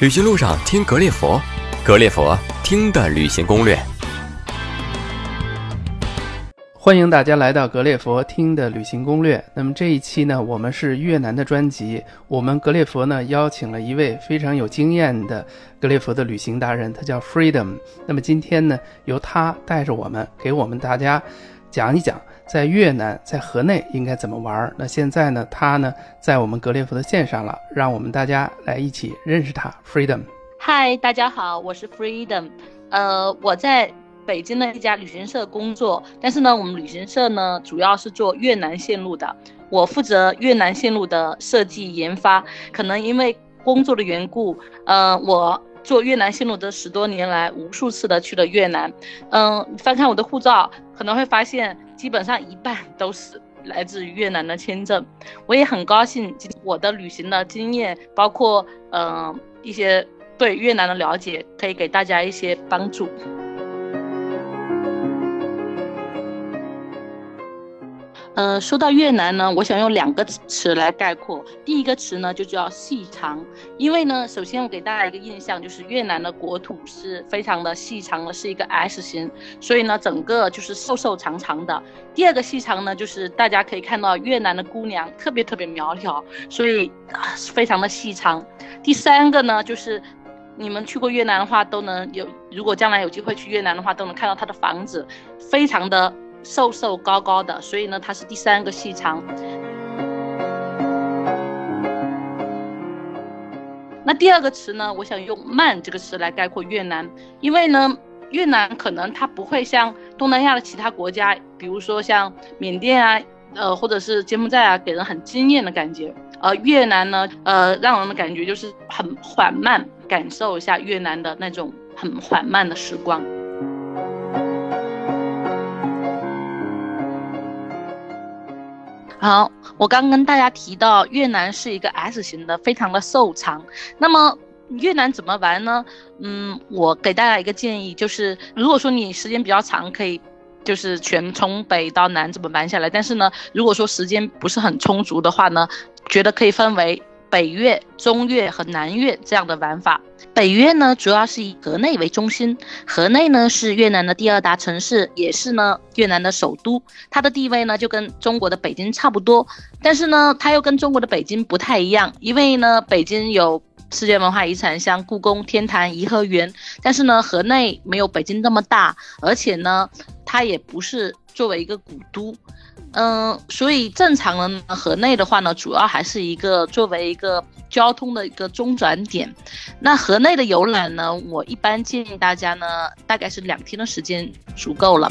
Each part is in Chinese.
旅行路上听格列佛，格列佛听的旅行攻略。欢迎大家来到格列佛听的旅行攻略。那么这一期呢，我们是越南的专辑。我们格列佛呢邀请了一位非常有经验的格列佛的旅行达人，他叫 Freedom。那么今天呢，由他带着我们，给我们大家讲一讲在越南在河内应该怎么玩。那现在呢，他呢在我们格列佛的线上了，让我们大家来一起认识他。Freedom，嗨，大家好，我是 Freedom。呃，我在。北京的一家旅行社工作，但是呢，我们旅行社呢主要是做越南线路的，我负责越南线路的设计研发。可能因为工作的缘故，呃，我做越南线路的十多年来，无数次的去了越南。嗯，翻看我的护照，可能会发现基本上一半都是来自越南的签证。我也很高兴，我的旅行的经验，包括嗯一些对越南的了解，可以给大家一些帮助。呃，说到越南呢，我想用两个词来概括。第一个词呢，就叫细长，因为呢，首先我给大家一个印象，就是越南的国土是非常的细长的，是一个 S 型，所以呢，整个就是瘦瘦长长的。第二个细长呢，就是大家可以看到越南的姑娘特别特别苗条，所以非常的细长。第三个呢，就是你们去过越南的话，都能有，如果将来有机会去越南的话，都能看到它的房子，非常的。瘦瘦高高的，所以呢，它是第三个细长。那第二个词呢，我想用慢这个词来概括越南，因为呢，越南可能它不会像东南亚的其他国家，比如说像缅甸啊，呃，或者是柬埔寨啊，给人很惊艳的感觉。而越南呢，呃，让人的感觉就是很缓慢，感受一下越南的那种很缓慢的时光。好，我刚跟大家提到越南是一个 S 型的，非常的瘦长。那么越南怎么玩呢？嗯，我给大家一个建议，就是如果说你时间比较长，可以就是全从北到南这么玩下来。但是呢，如果说时间不是很充足的话呢，觉得可以分为。北越、中越和南越这样的玩法。北越呢，主要是以河内为中心，河内呢是越南的第二大城市，也是呢越南的首都。它的地位呢就跟中国的北京差不多，但是呢它又跟中国的北京不太一样，因为呢北京有世界文化遗产，像故宫、天坛、颐和园，但是呢河内没有北京那么大，而且呢它也不是作为一个古都。嗯，所以正常的河内的话呢，主要还是一个作为一个交通的一个中转点。那河内的游览呢，我一般建议大家呢，大概是两天的时间足够了。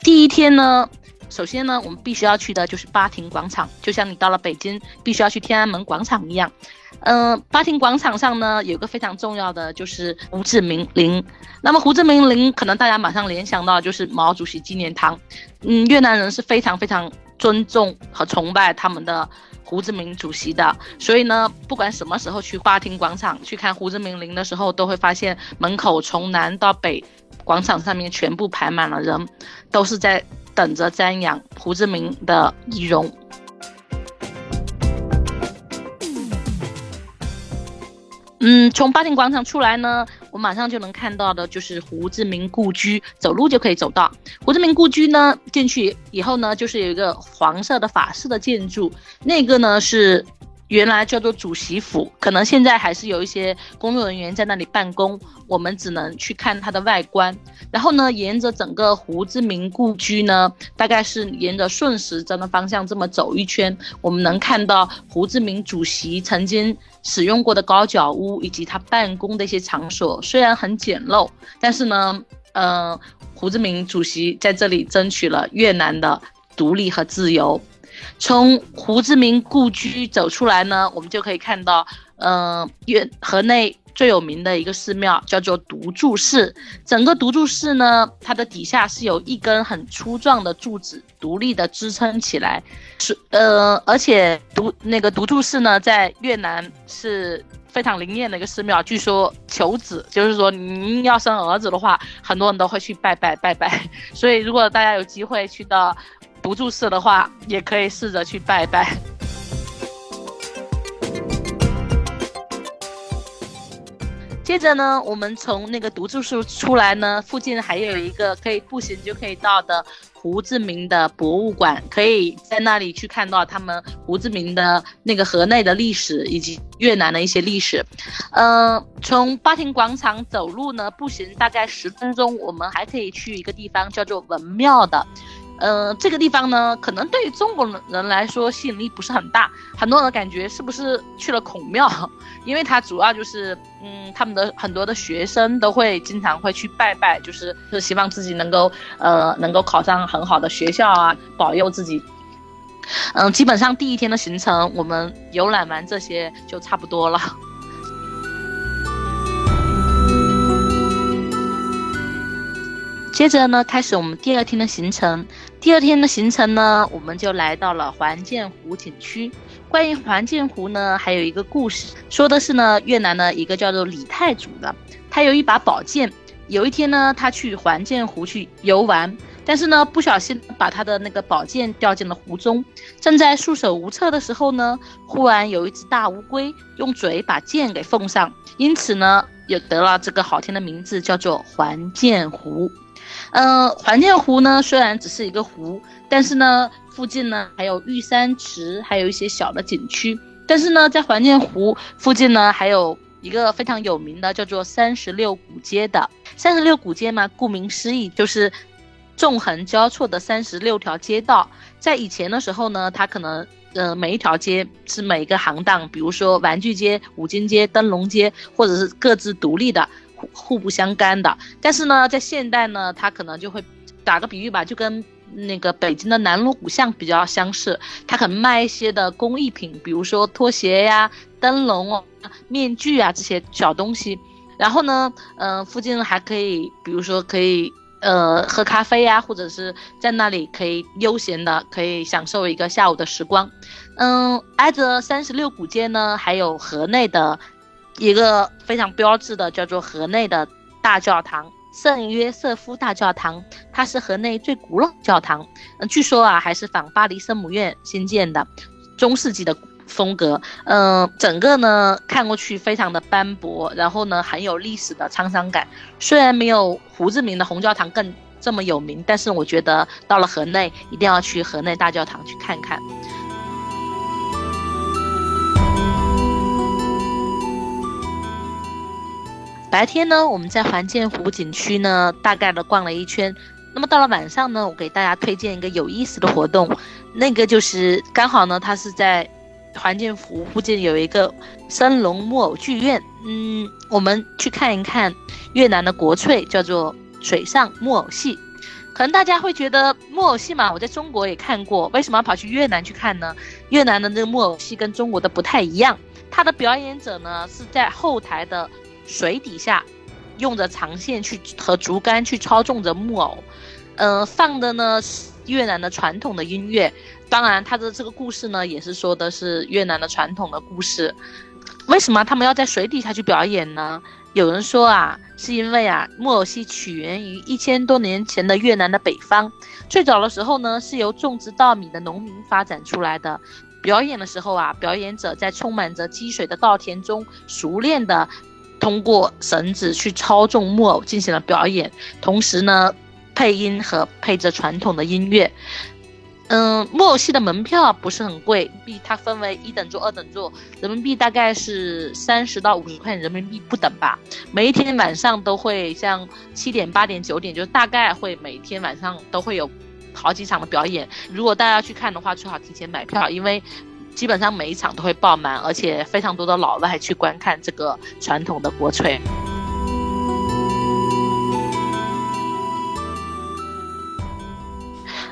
第一天呢，首先呢，我们必须要去的就是巴亭广场，就像你到了北京必须要去天安门广场一样。嗯，巴亭广场上呢，有个非常重要的就是胡志明陵。那么胡志明陵可能大家马上联想到就是毛主席纪念堂。嗯，越南人是非常非常尊重和崇拜他们的胡志明主席的，所以呢，不管什么时候去巴亭广场去看胡志明陵的时候，都会发现门口从南到北，广场上面全部排满了人，都是在等着瞻仰胡志明的遗容。嗯，从巴亭广场出来呢，我马上就能看到的就是胡志明故居，走路就可以走到。胡志明故居呢，进去以后呢，就是有一个黄色的法式的建筑，那个呢是。原来叫做主席府，可能现在还是有一些工作人员在那里办公，我们只能去看它的外观。然后呢，沿着整个胡志明故居呢，大概是沿着顺时针的方向这么走一圈，我们能看到胡志明主席曾经使用过的高脚屋以及他办公的一些场所。虽然很简陋，但是呢，嗯，胡志明主席在这里争取了越南的独立和自由。从胡志明故居走出来呢，我们就可以看到，嗯，越河内最有名的一个寺庙叫做独柱寺。整个独柱寺呢，它的底下是有一根很粗壮的柱子，独立的支撑起来。是，呃，而且独那个独柱寺呢，在越南是非常灵验的一个寺庙。据说求子，就是说您要生儿子的话，很多人都会去拜拜拜拜。所以，如果大家有机会去到。不住舍的话也可以试着去拜拜。接着呢我们从那个独柱树出来呢附近还有一个可以步行就可以到的胡志明的博物馆可以在那里去看到他们胡志明的那个河内的历史以及越南的一些历史。嗯从巴亭广场走路呢步行大概十分钟我们还可以去一个地方叫做文庙的。呃，这个地方呢，可能对于中国人来说吸引力不是很大，很多人感觉是不是去了孔庙？因为它主要就是，嗯，他们的很多的学生都会经常会去拜拜，就是是希望自己能够，呃，能够考上很好的学校啊，保佑自己。嗯，基本上第一天的行程，我们游览完这些就差不多了。接着呢，开始我们第二天的行程。第二天的行程呢，我们就来到了环建湖景区。关于环建湖呢，还有一个故事，说的是呢，越南的一个叫做李太祖的，他有一把宝剑。有一天呢，他去环建湖去游玩，但是呢，不小心把他的那个宝剑掉进了湖中。正在束手无策的时候呢，忽然有一只大乌龟用嘴把剑给奉上，因此呢，也得了这个好听的名字，叫做环建湖。嗯，环建湖呢，虽然只是一个湖，但是呢，附近呢还有玉山池，还有一些小的景区。但是呢，在环建湖附近呢，还有一个非常有名的，叫做三十六古街的。三十六古街嘛，顾名思义就是纵横交错的三十六条街道。在以前的时候呢，它可能呃每一条街是每一个行当，比如说玩具街、五金街、灯笼街，或者是各自独立的。互不相干的，但是呢，在现代呢，它可能就会打个比喻吧，就跟那个北京的南锣鼓巷比较相似，它可能卖一些的工艺品，比如说拖鞋呀、灯笼哦、面具啊这些小东西。然后呢，嗯，附近还可以，比如说可以呃喝咖啡呀，或者是在那里可以悠闲的，可以享受一个下午的时光。嗯，挨着三十六古街呢，还有河内的。一个非常标志的叫做河内的大教堂圣约瑟夫大教堂，它是河内最古老教堂。据说啊，还是仿巴黎圣母院新建的，中世纪的风格。嗯，整个呢看过去非常的斑驳，然后呢很有历史的沧桑感。虽然没有胡志明的红教堂更这么有名，但是我觉得到了河内一定要去河内大教堂去看看。白天呢，我们在环建湖景区呢，大概的逛了一圈。那么到了晚上呢，我给大家推荐一个有意思的活动，那个就是刚好呢，它是在环建湖附近有一个升龙木偶剧院。嗯，我们去看一看越南的国粹，叫做水上木偶戏。可能大家会觉得木偶戏嘛，我在中国也看过，为什么要跑去越南去看呢？越南的那个木偶戏跟中国的不太一样，它的表演者呢是在后台的。水底下，用着长线去和竹竿去操纵着木偶，呃，放的呢是越南的传统的音乐。当然，他的这个故事呢，也是说的是越南的传统的故事。为什么他们要在水底下去表演呢？有人说啊，是因为啊，木偶戏起源于一千多年前的越南的北方，最早的时候呢，是由种植稻米的农民发展出来的。表演的时候啊，表演者在充满着积水的稻田中，熟练的。通过绳子去操纵木偶进行了表演，同时呢，配音和配着传统的音乐。嗯，木偶戏的门票不是很贵，币它分为一等座、二等座，人民币大概是三十到五十块钱人民币不等吧。每一天晚上都会像七点、八点、九点，就大概会每天晚上都会有好几场的表演。如果大家去看的话，最好提前买票，因为。基本上每一场都会爆满，而且非常多的老外去观看这个传统的国粹。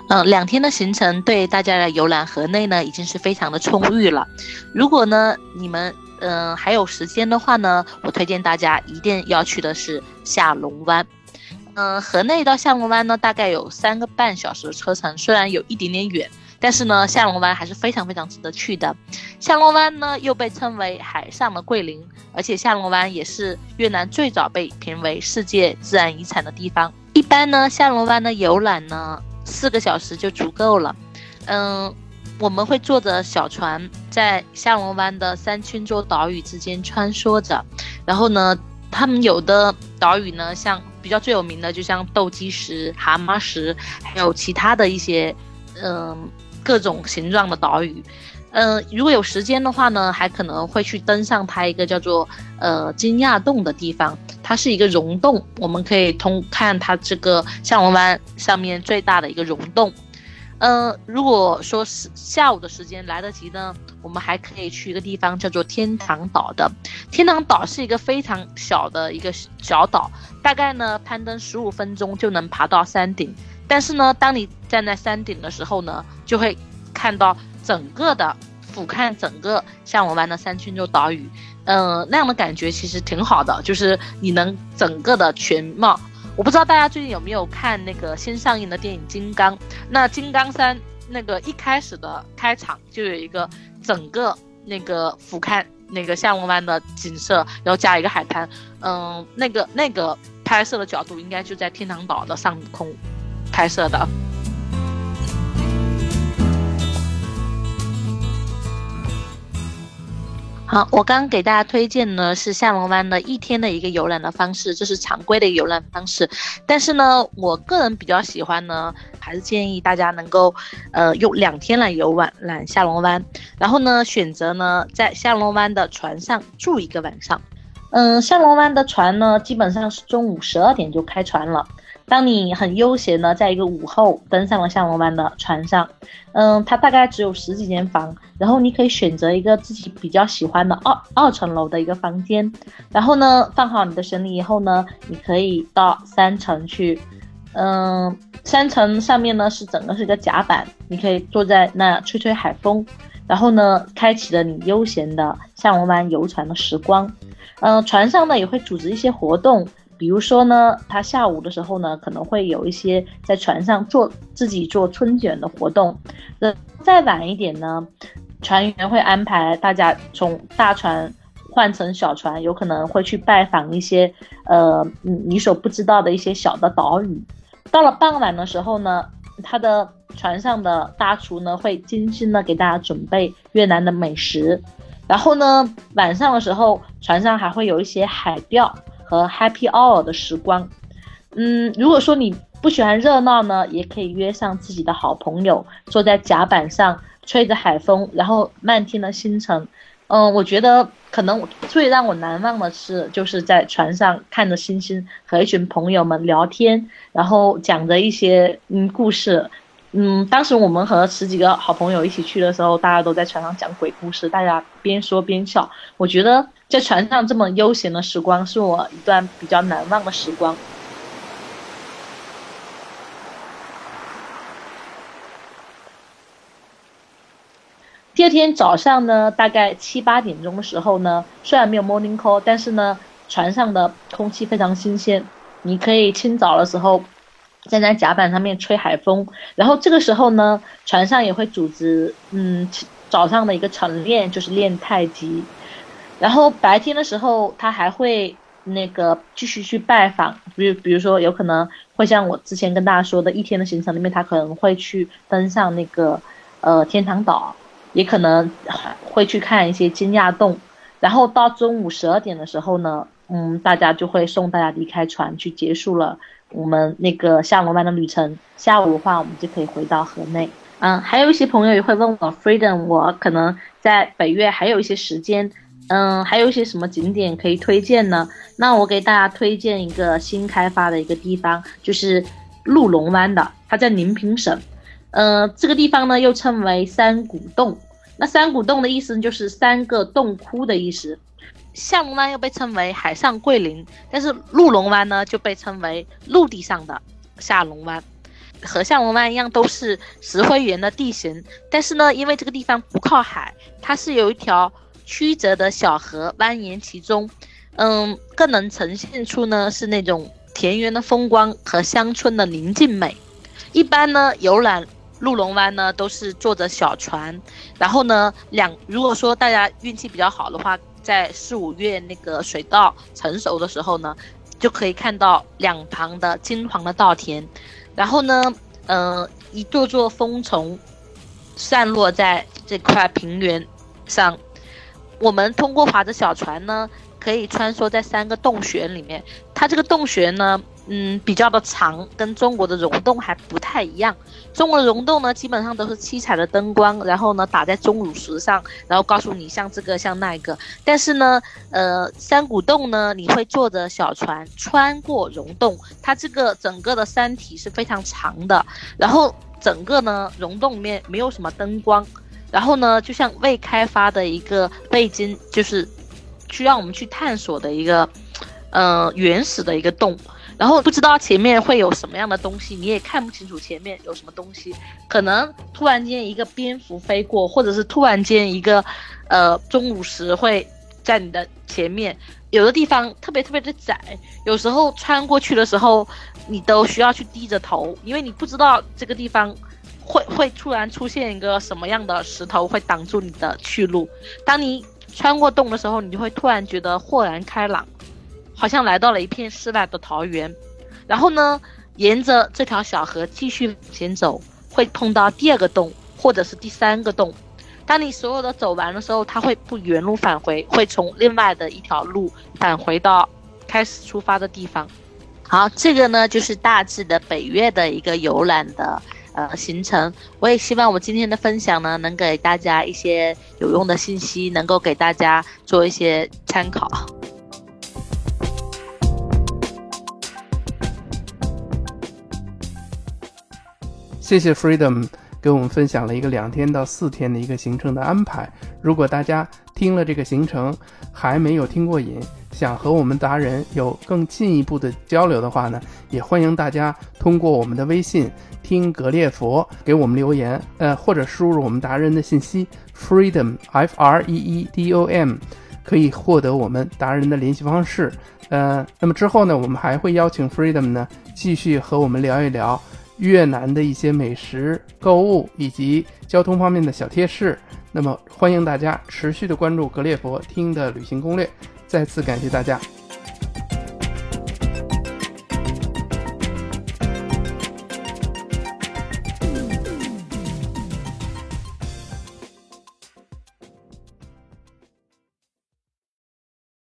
嗯，两天的行程对大家的游览河内呢，已经是非常的充裕了。如果呢你们嗯还有时间的话呢，我推荐大家一定要去的是下龙湾。嗯，河内到下龙湾呢，大概有三个半小时的车程，虽然有一点点远。但是呢，下龙湾还是非常非常值得去的。下龙湾呢又被称为海上的桂林，而且下龙湾也是越南最早被评为世界自然遗产的地方。一般呢，下龙湾的游览呢四个小时就足够了。嗯，我们会坐着小船在下龙湾的三千座岛屿之间穿梭着，然后呢。他们有的岛屿呢，像比较最有名的，就像斗鸡石、蛤蟆石，还有其他的一些，嗯，各种形状的岛屿。嗯，如果有时间的话呢，还可能会去登上它一个叫做呃金亚洞的地方，它是一个溶洞，我们可以通看它这个象龙湾上面最大的一个溶洞。嗯，如果说是下午的时间来得及呢，我们还可以去一个地方叫做天堂岛的。天堂岛是一个非常小的一个小岛，大概呢攀登十五分钟就能爬到山顶。但是呢，当你站在山顶的时候呢，就会看到。整个的俯瞰整个象龙湾的三圈洲岛屿，嗯，那样的感觉其实挺好的，就是你能整个的全貌。我不知道大家最近有没有看那个新上映的电影《金刚》？那《金刚三》那个一开始的开场就有一个整个那个俯瞰那个象龙湾的景色，然后加一个海滩，嗯，那个那个拍摄的角度应该就在天堂岛的上空拍摄的。好，我刚给大家推荐呢是下龙湾的一天的一个游览的方式，这是常规的游览方式。但是呢，我个人比较喜欢呢，还是建议大家能够，呃，用两天来游览览下龙湾，然后呢，选择呢在下龙湾的船上住一个晚上。嗯，下龙湾的船呢，基本上是中午十二点就开船了。当你很悠闲的在一个午后登上了下龙湾的船上，嗯，它大概只有十几间房，然后你可以选择一个自己比较喜欢的二二层楼的一个房间，然后呢，放好你的行李以后呢，你可以到三层去，嗯，三层上面呢是整个是一个甲板，你可以坐在那吹吹海风，然后呢，开启了你悠闲的下龙湾游船的时光，嗯，船上呢也会组织一些活动。比如说呢，他下午的时候呢，可能会有一些在船上做自己做春卷的活动。那再晚一点呢，船员会安排大家从大船换成小船，有可能会去拜访一些呃你所不知道的一些小的岛屿。到了傍晚的时候呢，他的船上的大厨呢会精心的给大家准备越南的美食。然后呢，晚上的时候，船上还会有一些海钓。和 Happy Hour 的时光，嗯，如果说你不喜欢热闹呢，也可以约上自己的好朋友，坐在甲板上，吹着海风，然后漫天的星辰。嗯，我觉得可能最让我难忘的是，就是在船上看着星星，和一群朋友们聊天，然后讲着一些嗯故事。嗯，当时我们和十几个好朋友一起去的时候，大家都在船上讲鬼故事，大家边说边笑。我觉得在船上这么悠闲的时光，是我一段比较难忘的时光。第二天早上呢，大概七八点钟的时候呢，虽然没有 morning call，但是呢，船上的空气非常新鲜，你可以清早的时候。站在甲板上面吹海风，然后这个时候呢，船上也会组织，嗯，早上的一个晨练，就是练太极。然后白天的时候，他还会那个继续去拜访，比如比如说有可能会像我之前跟大家说的，一天的行程里面，他可能会去登上那个呃天堂岛，也可能会去看一些金亚洞。然后到中午十二点的时候呢，嗯，大家就会送大家离开船，去结束了。我们那个下龙湾的旅程，下午的话我们就可以回到河内。嗯，还有一些朋友也会问我，Freedom，我可能在北岳还有一些时间，嗯，还有一些什么景点可以推荐呢？那我给大家推荐一个新开发的一个地方，就是鹿龙湾的，它在宁平省。嗯，这个地方呢又称为山谷洞。那山谷洞的意思就是三个洞窟的意思。下龙湾又被称为海上桂林，但是鹿龙湾呢就被称为陆地上的下龙湾，和下龙湾一样都是石灰岩的地形，但是呢，因为这个地方不靠海，它是有一条曲折的小河蜿蜒其中，嗯，更能呈现出呢是那种田园的风光和乡村的宁静美。一般呢游览鹿龙湾呢都是坐着小船，然后呢两如果说大家运气比较好的话。在四五月那个水稻成熟的时候呢，就可以看到两旁的金黄的稻田，然后呢，呃，一座座蜂丛散落在这块平原上。我们通过划着小船呢，可以穿梭在三个洞穴里面。它这个洞穴呢，嗯，比较的长，跟中国的溶洞还不太一样。中国的溶洞呢，基本上都是七彩的灯光，然后呢打在钟乳石上，然后告诉你像这个像那个。但是呢，呃，山谷洞呢，你会坐着小船穿过溶洞，它这个整个的山体是非常长的，然后整个呢溶洞里面没有什么灯光，然后呢就像未开发的一个背景，就是需要我们去探索的一个，呃，原始的一个洞。然后不知道前面会有什么样的东西，你也看不清楚前面有什么东西，可能突然间一个蝙蝠飞过，或者是突然间一个，呃，钟乳石会在你的前面。有的地方特别特别的窄，有时候穿过去的时候，你都需要去低着头，因为你不知道这个地方会会突然出现一个什么样的石头会挡住你的去路。当你穿过洞的时候，你就会突然觉得豁然开朗。好像来到了一片世外的桃源，然后呢，沿着这条小河继续往前走，会碰到第二个洞，或者是第三个洞。当你所有的走完的时候，它会不原路返回，会从另外的一条路返回到开始出发的地方。好，这个呢就是大致的北岳的一个游览的呃行程。我也希望我今天的分享呢，能给大家一些有用的信息，能够给大家做一些参考。谢谢 Freedom 给我们分享了一个两天到四天的一个行程的安排。如果大家听了这个行程还没有听过瘾，想和我们达人有更进一步的交流的话呢，也欢迎大家通过我们的微信“听格列佛”给我们留言，呃，或者输入我们达人的信息 “Freedom F R E E D O M”，可以获得我们达人的联系方式。呃，那么之后呢，我们还会邀请 Freedom 呢继续和我们聊一聊。越南的一些美食、购物以及交通方面的小贴士，那么欢迎大家持续的关注格列佛听的旅行攻略。再次感谢大家。